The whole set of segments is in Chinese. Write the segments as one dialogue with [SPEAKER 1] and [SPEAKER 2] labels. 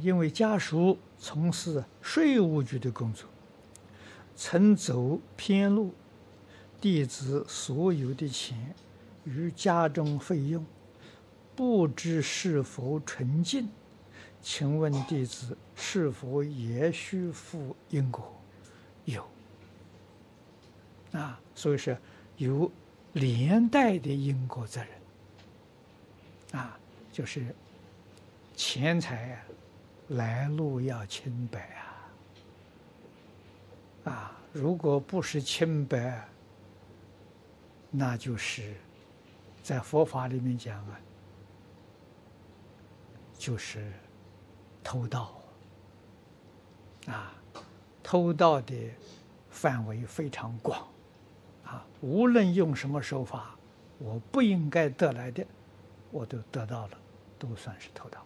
[SPEAKER 1] 因为家属从事税务局的工作，曾走偏路，弟子所有的钱与家中费用，不知是否纯净？请问弟子是否也需负因果？有啊，所以说有连带的因果责任啊，就是钱财啊。来路要清白啊！啊，如果不是清白，那就是在佛法里面讲啊，就是偷盗啊，偷盗的范围非常广啊，无论用什么手法，我不应该得来的，我都得到了，都算是偷盗。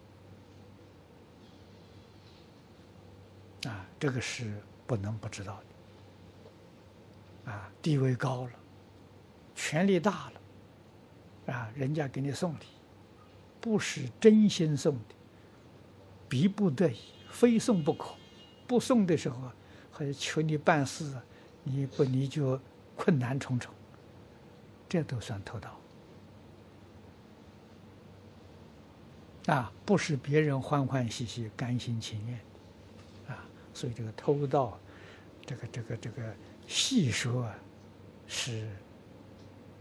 [SPEAKER 1] 啊，这个是不能不知道的。啊，地位高了，权力大了，啊，人家给你送礼，不是真心送的，逼不得已，非送不可。不送的时候，还求你办事，你不你就困难重重，这都算偷盗。啊，不是别人欢欢喜喜、甘心情愿。所以这个偷盗，这个这个这个细说，是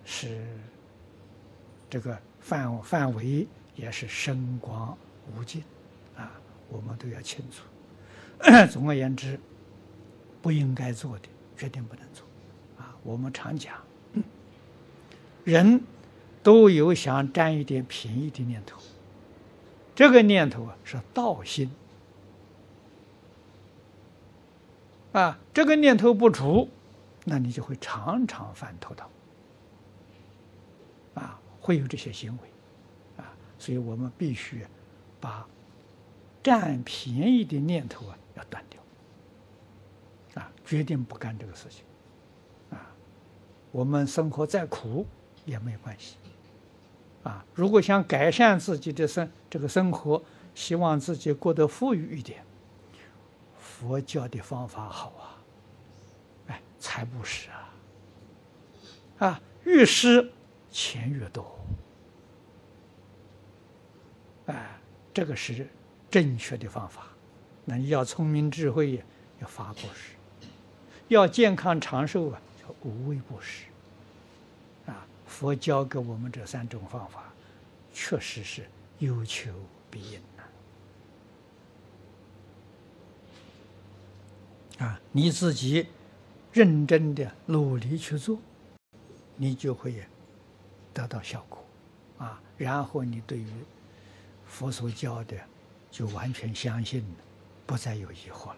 [SPEAKER 1] 是这个范范围也是深广无尽啊，我们都要清楚。总而言之，不应该做的，决定不能做啊。我们常讲，人都有想占一点便宜的念头，这个念头啊是道心。啊，这个念头不除，那你就会常常犯偷盗，啊，会有这些行为，啊，所以我们必须把占便宜的念头啊要断掉，啊，决定不干这个事情，啊，我们生活再苦也没关系，啊，如果想改善自己的生这个生活，希望自己过得富裕一点。佛教的方法好啊，哎，财布施啊，啊，越施钱越多，哎，这个是正确的方法。那你要聪明智慧，要法布施；要健康长寿啊，叫无畏布施。啊，佛教给我们这三种方法，确实是有求必应。啊，你自己认真的努力去做，你就会得到效果，啊，然后你对于佛所教的就完全相信了，不再有疑惑了。